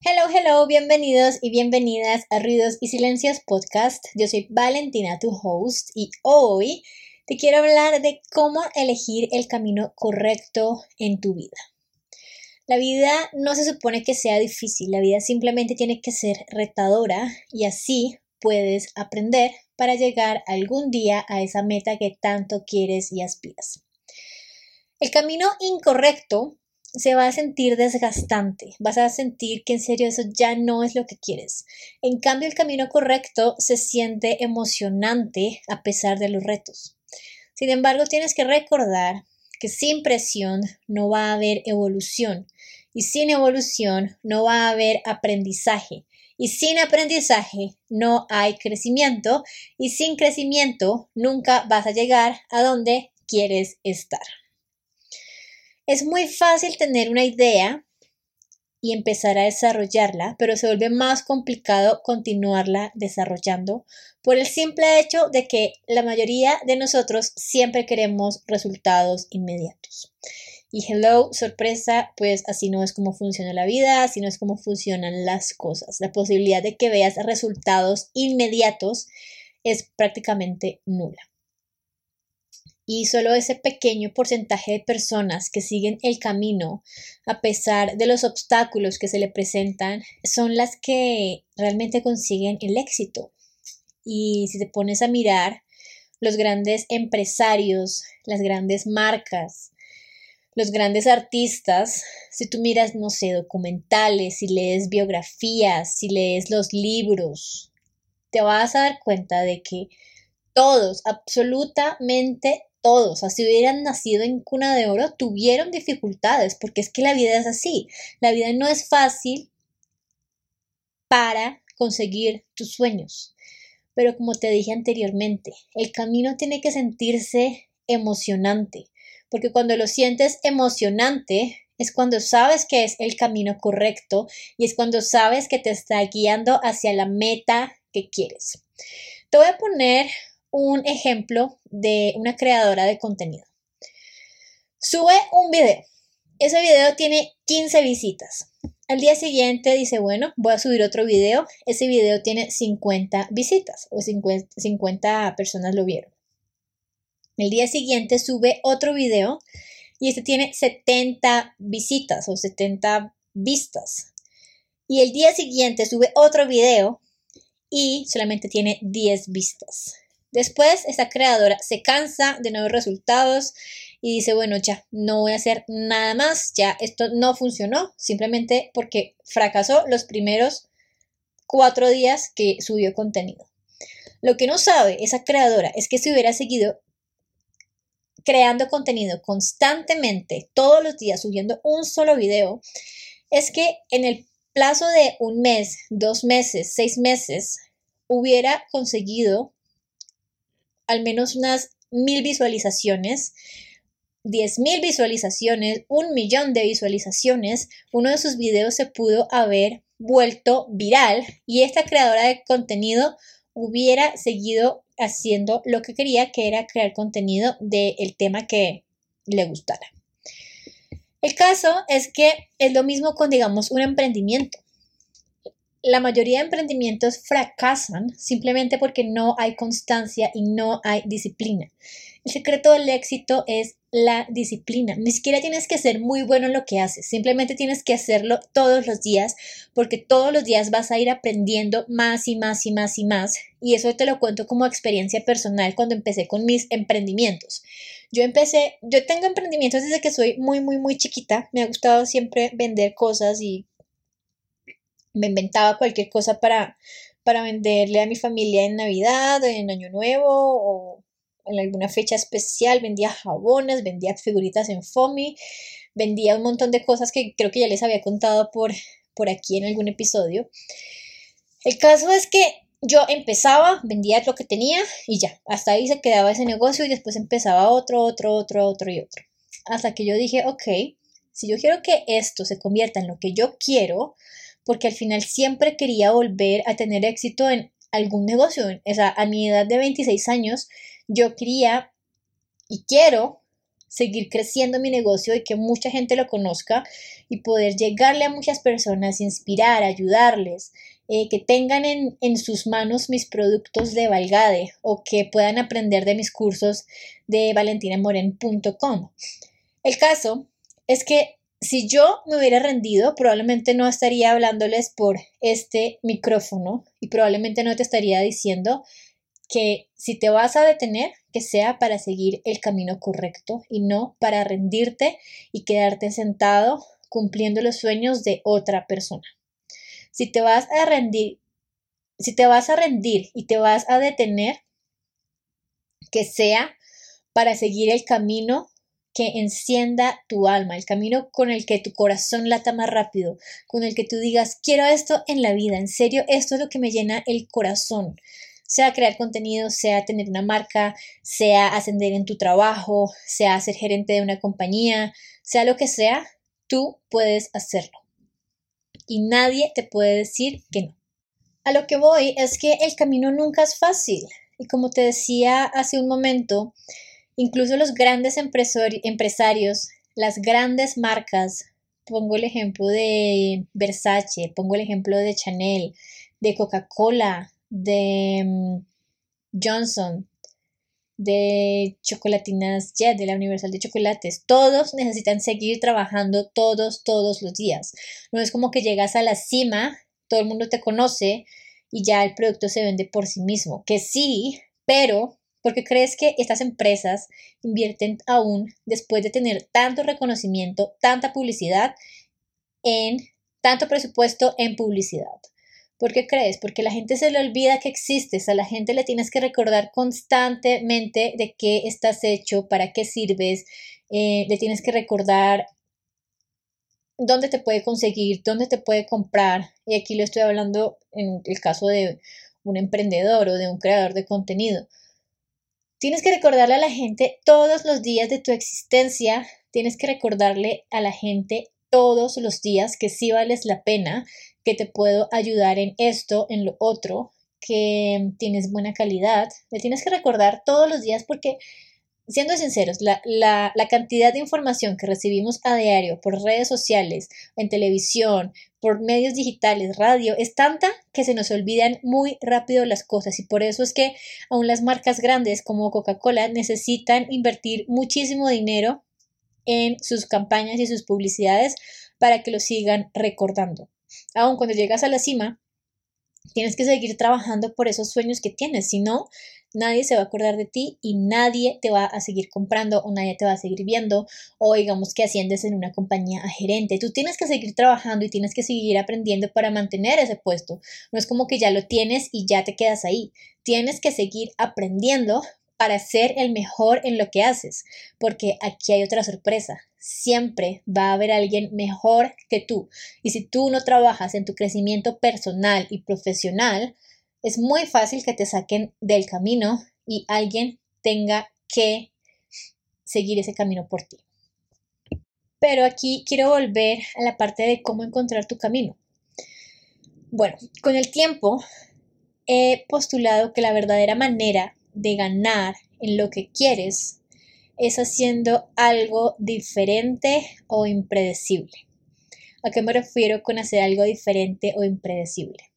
Hello, hello, bienvenidos y bienvenidas a Ruidos y Silencios Podcast. Yo soy Valentina, tu host, y hoy te quiero hablar de cómo elegir el camino correcto en tu vida. La vida no se supone que sea difícil, la vida simplemente tiene que ser retadora y así puedes aprender para llegar algún día a esa meta que tanto quieres y aspiras. El camino incorrecto se va a sentir desgastante, vas a sentir que en serio eso ya no es lo que quieres. En cambio, el camino correcto se siente emocionante a pesar de los retos. Sin embargo, tienes que recordar que sin presión no va a haber evolución y sin evolución no va a haber aprendizaje y sin aprendizaje no hay crecimiento y sin crecimiento nunca vas a llegar a donde quieres estar. Es muy fácil tener una idea y empezar a desarrollarla, pero se vuelve más complicado continuarla desarrollando por el simple hecho de que la mayoría de nosotros siempre queremos resultados inmediatos. Y hello, sorpresa, pues así no es como funciona la vida, así no es como funcionan las cosas. La posibilidad de que veas resultados inmediatos es prácticamente nula y solo ese pequeño porcentaje de personas que siguen el camino a pesar de los obstáculos que se le presentan son las que realmente consiguen el éxito. Y si te pones a mirar los grandes empresarios, las grandes marcas, los grandes artistas, si tú miras, no sé, documentales, si lees biografías, si lees los libros, te vas a dar cuenta de que todos, absolutamente todos, o si hubieran nacido en cuna de oro, tuvieron dificultades, porque es que la vida es así. La vida no es fácil para conseguir tus sueños. Pero como te dije anteriormente, el camino tiene que sentirse emocionante, porque cuando lo sientes emocionante es cuando sabes que es el camino correcto y es cuando sabes que te está guiando hacia la meta que quieres. Te voy a poner un ejemplo de una creadora de contenido. Sube un video. Ese video tiene 15 visitas. Al día siguiente dice, bueno, voy a subir otro video. Ese video tiene 50 visitas o 50, 50 personas lo vieron. El día siguiente sube otro video y este tiene 70 visitas o 70 vistas. Y el día siguiente sube otro video y solamente tiene 10 vistas. Después, esta creadora se cansa de nuevos resultados y dice, bueno, ya, no voy a hacer nada más, ya esto no funcionó, simplemente porque fracasó los primeros cuatro días que subió contenido. Lo que no sabe esa creadora es que si hubiera seguido creando contenido constantemente, todos los días, subiendo un solo video, es que en el plazo de un mes, dos meses, seis meses, hubiera conseguido al menos unas mil visualizaciones, diez mil visualizaciones, un millón de visualizaciones, uno de sus videos se pudo haber vuelto viral y esta creadora de contenido hubiera seguido haciendo lo que quería, que era crear contenido del tema que le gustara. El caso es que es lo mismo con, digamos, un emprendimiento la mayoría de emprendimientos fracasan simplemente porque no hay constancia y no hay disciplina. El secreto del éxito es la disciplina. Ni siquiera tienes que ser muy bueno en lo que haces, simplemente tienes que hacerlo todos los días porque todos los días vas a ir aprendiendo más y más y más y más. Y eso te lo cuento como experiencia personal cuando empecé con mis emprendimientos. Yo empecé, yo tengo emprendimientos desde que soy muy, muy, muy chiquita. Me ha gustado siempre vender cosas y me inventaba cualquier cosa para, para venderle a mi familia en Navidad, en Año Nuevo o en alguna fecha especial. Vendía jabones, vendía figuritas en FOMI, vendía un montón de cosas que creo que ya les había contado por, por aquí en algún episodio. El caso es que yo empezaba, vendía lo que tenía y ya, hasta ahí se quedaba ese negocio y después empezaba otro, otro, otro, otro y otro. Hasta que yo dije, ok, si yo quiero que esto se convierta en lo que yo quiero, porque al final siempre quería volver a tener éxito en algún negocio. O sea, a mi edad de 26 años, yo quería y quiero seguir creciendo mi negocio y que mucha gente lo conozca y poder llegarle a muchas personas, inspirar, ayudarles, eh, que tengan en, en, sus manos mis productos de Valgade o que puedan aprender de mis cursos de valentinamoren.com. El caso es que si yo me hubiera rendido, probablemente no estaría hablándoles por este micrófono y probablemente no te estaría diciendo que si te vas a detener, que sea para seguir el camino correcto y no para rendirte y quedarte sentado cumpliendo los sueños de otra persona. Si te vas a rendir, si te vas a rendir y te vas a detener, que sea para seguir el camino que encienda tu alma, el camino con el que tu corazón lata más rápido, con el que tú digas, quiero esto en la vida, en serio, esto es lo que me llena el corazón, sea crear contenido, sea tener una marca, sea ascender en tu trabajo, sea ser gerente de una compañía, sea lo que sea, tú puedes hacerlo. Y nadie te puede decir que no. A lo que voy es que el camino nunca es fácil. Y como te decía hace un momento, incluso los grandes empresarios, las grandes marcas, pongo el ejemplo de Versace, pongo el ejemplo de Chanel, de Coca-Cola, de mm, Johnson, de Chocolatinas Jet, de la Universal de Chocolates. Todos necesitan seguir trabajando todos, todos los días. No es como que llegas a la cima, todo el mundo te conoce y ya el producto se vende por sí mismo. Que sí, pero porque crees que estas empresas invierten aún después de tener tanto reconocimiento, tanta publicidad en tanto presupuesto en publicidad. ¿Por qué crees? Porque la gente se le olvida que existes, a la gente le tienes que recordar constantemente de qué estás hecho, para qué sirves, eh, le tienes que recordar dónde te puede conseguir, dónde te puede comprar. Y aquí lo estoy hablando en el caso de un emprendedor o de un creador de contenido. Tienes que recordarle a la gente todos los días de tu existencia, tienes que recordarle a la gente todos los días que sí vales la pena, que te puedo ayudar en esto, en lo otro, que tienes buena calidad. Le tienes que recordar todos los días porque, siendo sinceros, la, la, la, cantidad de información que recibimos a diario por redes sociales, en televisión, por medios digitales, radio, es tanta que se nos olvidan muy rápido las cosas y por eso es que aún las marcas grandes como Coca-Cola necesitan invertir muchísimo dinero en sus campañas y sus publicidades para que lo sigan recordando. Aún cuando llegas a la cima, tienes que seguir trabajando por esos sueños que tienes, si no, nadie se va a acordar de ti y nadie te va a seguir comprando o nadie te va a seguir viendo o digamos que asciendes en una compañía gerente. Tú tienes que seguir trabajando y tienes que seguir aprendiendo para mantener ese puesto. No es como que ya lo tienes y ya te quedas ahí. Tienes que seguir aprendiendo para ser el mejor en lo que haces, porque aquí hay otra sorpresa. Siempre va a haber alguien mejor que tú. Y si tú no trabajas en tu crecimiento personal y profesional, es muy fácil que te saquen del camino y alguien tenga que seguir ese camino por ti. Pero aquí quiero volver a la parte de cómo encontrar tu camino. Bueno, con el tiempo he postulado que la verdadera manera de ganar en lo que quieres es haciendo algo diferente o impredecible. ¿A qué me refiero con hacer algo diferente o impredecible?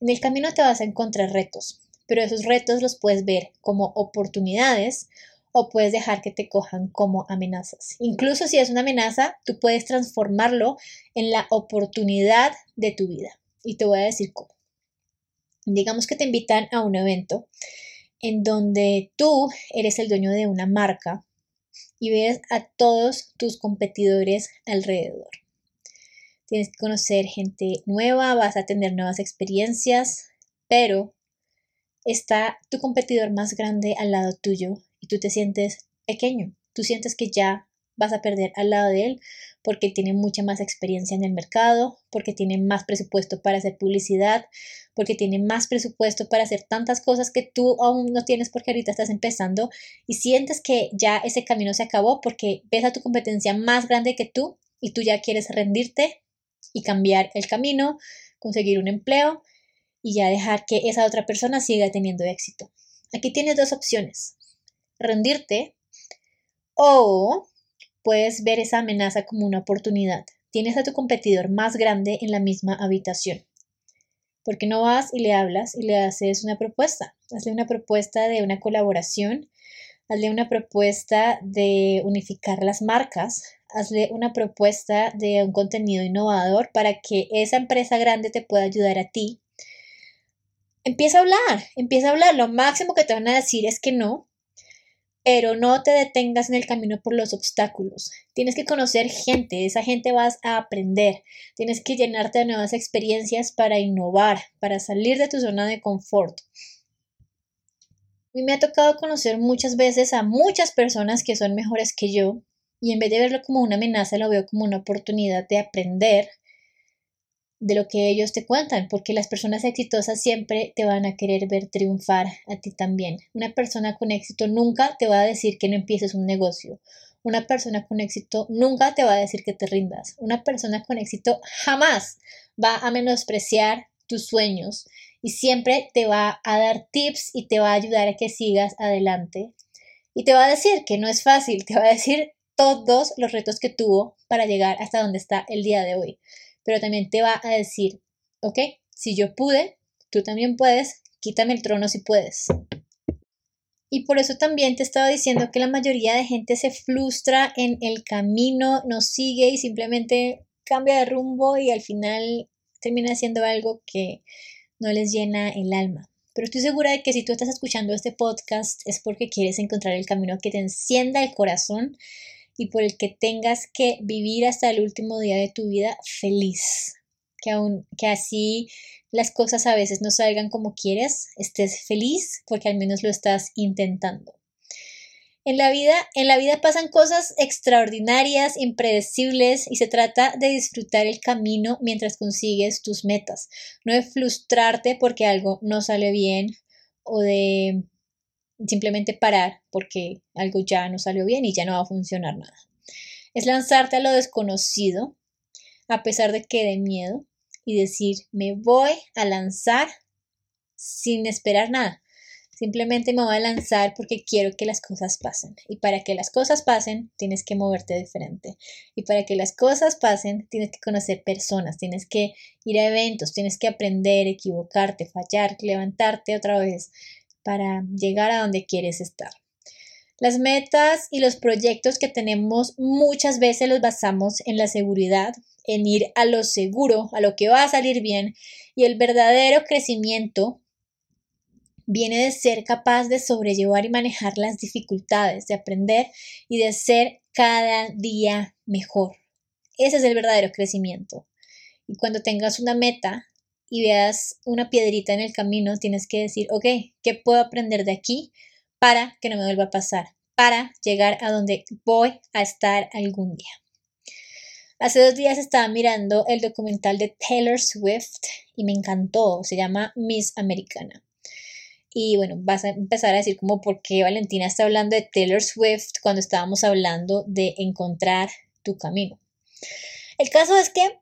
En el camino te vas a encontrar retos, pero esos retos los puedes ver como oportunidades o puedes dejar que te cojan como amenazas. Incluso si es una amenaza, tú puedes transformarlo en la oportunidad de tu vida. Y te voy a decir cómo. Digamos que te invitan a un evento en donde tú eres el dueño de una marca y ves a todos tus competidores alrededor. Tienes que conocer gente nueva, vas a tener nuevas experiencias, pero está tu competidor más grande al lado tuyo y tú te sientes pequeño. Tú sientes que ya vas a perder al lado de él porque tiene mucha más experiencia en el mercado, porque tiene más presupuesto para hacer publicidad, porque tiene más presupuesto para hacer tantas cosas que tú aún no tienes porque ahorita estás empezando y sientes que ya ese camino se acabó porque ves a tu competencia más grande que tú y tú ya quieres rendirte y cambiar el camino, conseguir un empleo y ya dejar que esa otra persona siga teniendo éxito. Aquí tienes dos opciones. Rendirte O puedes ver esa amenaza como una oportunidad. Tienes a tu competidor más grande en la misma habitación. ¿Por qué no vas y le hablas y le haces una propuesta? Hazle una propuesta de una colaboración, hazle una propuesta de unificar las marcas, hazle una propuesta de un contenido innovador para que esa empresa grande te pueda ayudar a ti. Empieza a hablar, empieza a hablar. Lo máximo que te van a decir es que no, pero no te detengas en el camino por los obstáculos. Tienes que conocer gente, esa gente vas a aprender. Tienes que llenarte de nuevas experiencias para innovar, para salir de tu zona de confort. A mí me ha tocado conocer muchas veces a muchas personas que son mejores que yo y en vez de verlo como una amenaza lo veo como una oportunidad de aprender de lo que ellos te cuentan, porque las personas exitosas siempre te van a querer ver triunfar a ti también. Una persona con éxito nunca te va a decir que no empieces un negocio. Una persona con éxito nunca te va a decir que te rindas. Una persona con éxito jamás va a menospreciar tus sueños y siempre te va a dar tips y te va a ayudar a que sigas adelante. Y te va a decir que no es fácil, te va a decir todos los retos que tuvo para llegar hasta donde está el día de hoy pero también te va a decir, ok, si yo pude, tú también puedes, quítame el trono si puedes. Y por eso también te estaba diciendo que la mayoría de gente se frustra en el camino, no sigue y simplemente cambia de rumbo y al final termina haciendo algo que no les llena el alma. Pero estoy segura de que si tú estás escuchando este podcast es porque quieres encontrar el camino que te encienda el corazón y por el que tengas que vivir hasta el último día de tu vida feliz. Que, aun, que así las cosas a veces no salgan como quieres, estés feliz porque al menos lo estás intentando. En la vida, en la vida pasan cosas extraordinarias, impredecibles y se trata de disfrutar el camino mientras consigues tus metas, no de frustrarte porque algo no sale bien o de simplemente parar porque algo ya no salió bien y ya no va a funcionar nada. Es lanzarte a lo desconocido a pesar de que dé miedo y decir, me voy a lanzar sin esperar nada. Simplemente me voy a lanzar porque quiero que las cosas pasen. Y para que las cosas pasen, tienes que moverte diferente. Y para que las cosas pasen, tienes que conocer personas, tienes que ir a eventos, tienes que aprender, equivocarte, fallar, levantarte otra vez, para llegar a donde quieres estar. Las metas y los proyectos que tenemos muchas veces los basamos en la seguridad, en ir a lo seguro, a lo que va a salir bien, y el verdadero crecimiento viene de ser capaz de sobrellevar y manejar las dificultades, de aprender y de ser cada día mejor. Ese es el verdadero crecimiento. Y cuando tengas una meta, y veas una piedrita en el camino, tienes que decir, ok, ¿qué puedo aprender de aquí para que no me vuelva a pasar? Para llegar a donde voy a estar algún día. Hace dos días estaba mirando el documental de Taylor Swift y me encantó, se llama Miss Americana. Y bueno, vas a empezar a decir como por qué Valentina está hablando de Taylor Swift cuando estábamos hablando de encontrar tu camino. El caso es que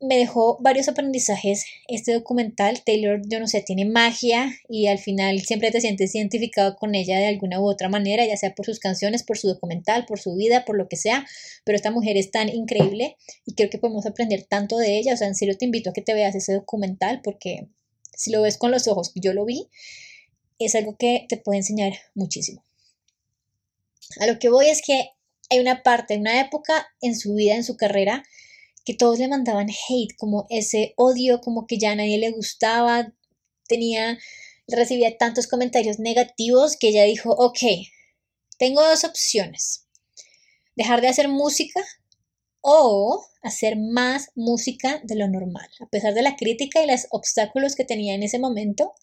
me dejó varios aprendizajes este documental. Taylor, yo no sé, tiene magia y al final siempre te sientes identificado con ella de alguna u otra manera, ya sea por sus canciones, por su documental, por su vida, por lo que sea. Pero esta mujer es tan increíble y creo que podemos aprender tanto de ella. O sea, en serio te invito a que te veas ese documental porque si lo ves con los ojos yo lo vi, es algo que te puede enseñar muchísimo. A lo que voy es que hay una parte, una época en su vida, en su carrera, que todos le mandaban hate, como ese odio, como que ya a nadie le gustaba, tenía, recibía tantos comentarios negativos que ella dijo, ok, tengo dos opciones, dejar de hacer música o hacer más música de lo normal. A pesar de la crítica y los obstáculos que tenía en ese momento,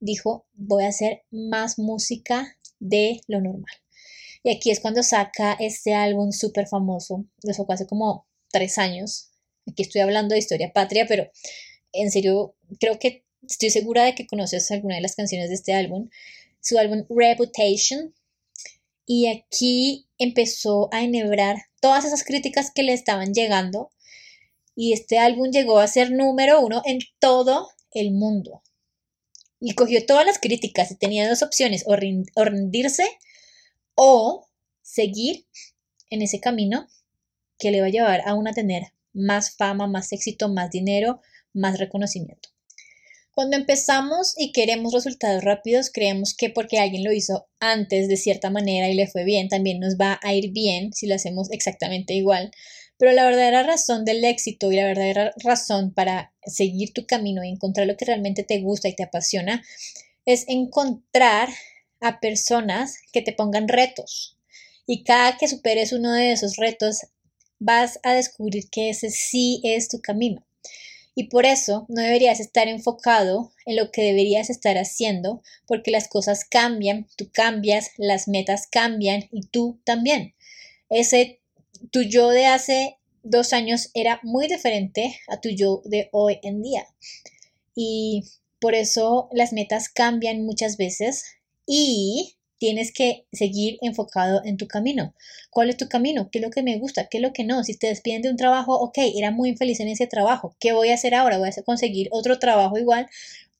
dijo, voy a hacer más música de lo normal. Y aquí es cuando saca este álbum súper famoso, lo sacó hace como tres años. Aquí estoy hablando de historia patria, pero en serio creo que estoy segura de que conoces alguna de las canciones de este álbum. Su álbum Reputation. Y aquí empezó a enhebrar todas esas críticas que le estaban llegando. Y este álbum llegó a ser número uno en todo el mundo. Y cogió todas las críticas y tenía dos opciones, o rendirse o seguir en ese camino que le va a llevar a uno a tener más fama, más éxito, más dinero, más reconocimiento. Cuando empezamos y queremos resultados rápidos, creemos que porque alguien lo hizo antes de cierta manera y le fue bien, también nos va a ir bien si lo hacemos exactamente igual. Pero la verdadera razón del éxito y la verdadera razón para seguir tu camino y encontrar lo que realmente te gusta y te apasiona es encontrar a personas que te pongan retos. Y cada que superes uno de esos retos, vas a descubrir que ese sí es tu camino. Y por eso no deberías estar enfocado en lo que deberías estar haciendo, porque las cosas cambian, tú cambias, las metas cambian y tú también. Ese tu yo de hace dos años era muy diferente a tu yo de hoy en día. Y por eso las metas cambian muchas veces y tienes que seguir enfocado en tu camino. ¿Cuál es tu camino? ¿Qué es lo que me gusta? ¿Qué es lo que no? Si te despiden de un trabajo, ok, era muy infeliz en ese trabajo. ¿Qué voy a hacer ahora? ¿Voy a conseguir otro trabajo igual?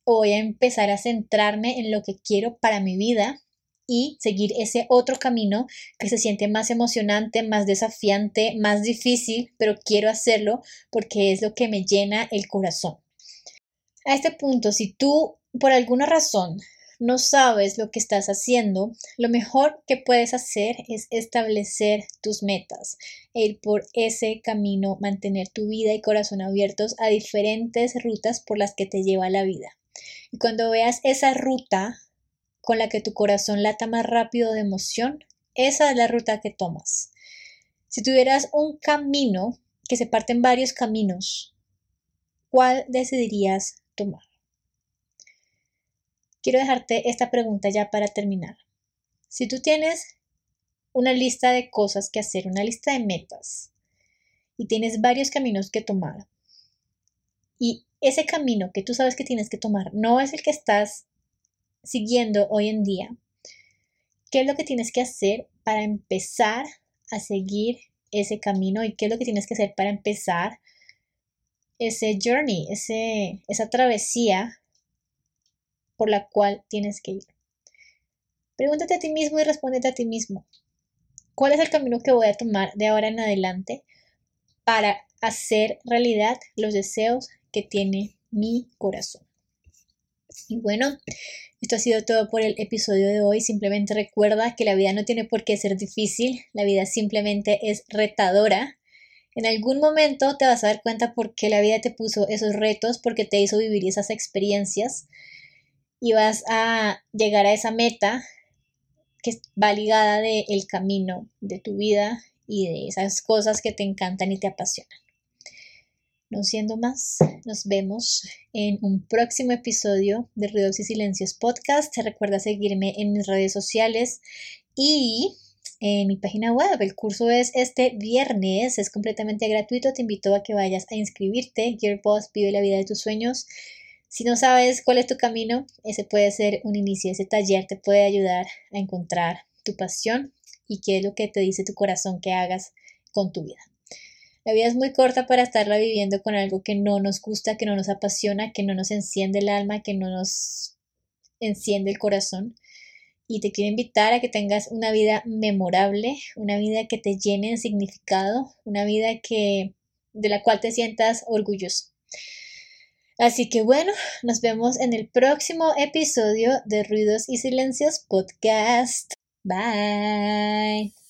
¿O voy a empezar a centrarme en lo que quiero para mi vida? y seguir ese otro camino que se siente más emocionante, más desafiante, más difícil, pero quiero hacerlo porque es lo que me llena el corazón. A este punto, si tú por alguna razón no sabes lo que estás haciendo, lo mejor que puedes hacer es establecer tus metas e ir por ese camino, mantener tu vida y corazón abiertos a diferentes rutas por las que te lleva la vida. Y cuando veas esa ruta con la que tu corazón lata más rápido de emoción, esa es la ruta que tomas. Si tuvieras un camino que se parte en varios caminos, ¿cuál decidirías tomar? Quiero dejarte esta pregunta ya para terminar. Si tú tienes una lista de cosas que hacer, una lista de metas, y tienes varios caminos que tomar, y ese camino que tú sabes que tienes que tomar no es el que estás siguiendo hoy en día, ¿qué es lo que tienes que hacer para empezar a seguir ese camino y qué es lo que tienes que hacer para empezar ese journey, ese, esa travesía por la cual tienes que ir. Pregúntate a ti mismo y respóndete a ti mismo. ¿Cuál es el camino que voy a tomar de ahora en adelante para hacer realidad los deseos que tiene mi corazón? Y bueno, esto ha sido todo por el episodio de hoy. Simplemente recuerda que la vida no tiene por qué ser difícil, la vida simplemente es retadora. En algún momento te vas a dar cuenta por qué la vida te puso esos retos, porque te hizo vivir esas experiencias y vas a llegar a esa meta que va ligada del el camino de tu vida y de esas cosas que te encantan y te apasionan. No siendo más, nos vemos en un próximo episodio de Ruidos y Silencios Podcast. Te recuerda seguirme en mis redes sociales y en mi página web. El curso es este viernes, es completamente gratuito. Te invito a que vayas a inscribirte. Gearboss vive la vida de tus sueños. Si no sabes cuál es tu camino, ese puede ser un inicio, ese taller te puede ayudar a encontrar tu pasión y qué es lo que te dice tu corazón que hagas con tu vida. La vida es muy corta para estarla viviendo con algo que no nos gusta, que no nos apasiona, que no nos enciende el alma, que no nos enciende el corazón. Y te quiero invitar a que tengas una vida memorable, una vida que te llene de significado, una vida que de la cual te sientas orgulloso. Así que bueno, nos vemos en el próximo episodio de Ruidos y Silencios Podcast. Bye.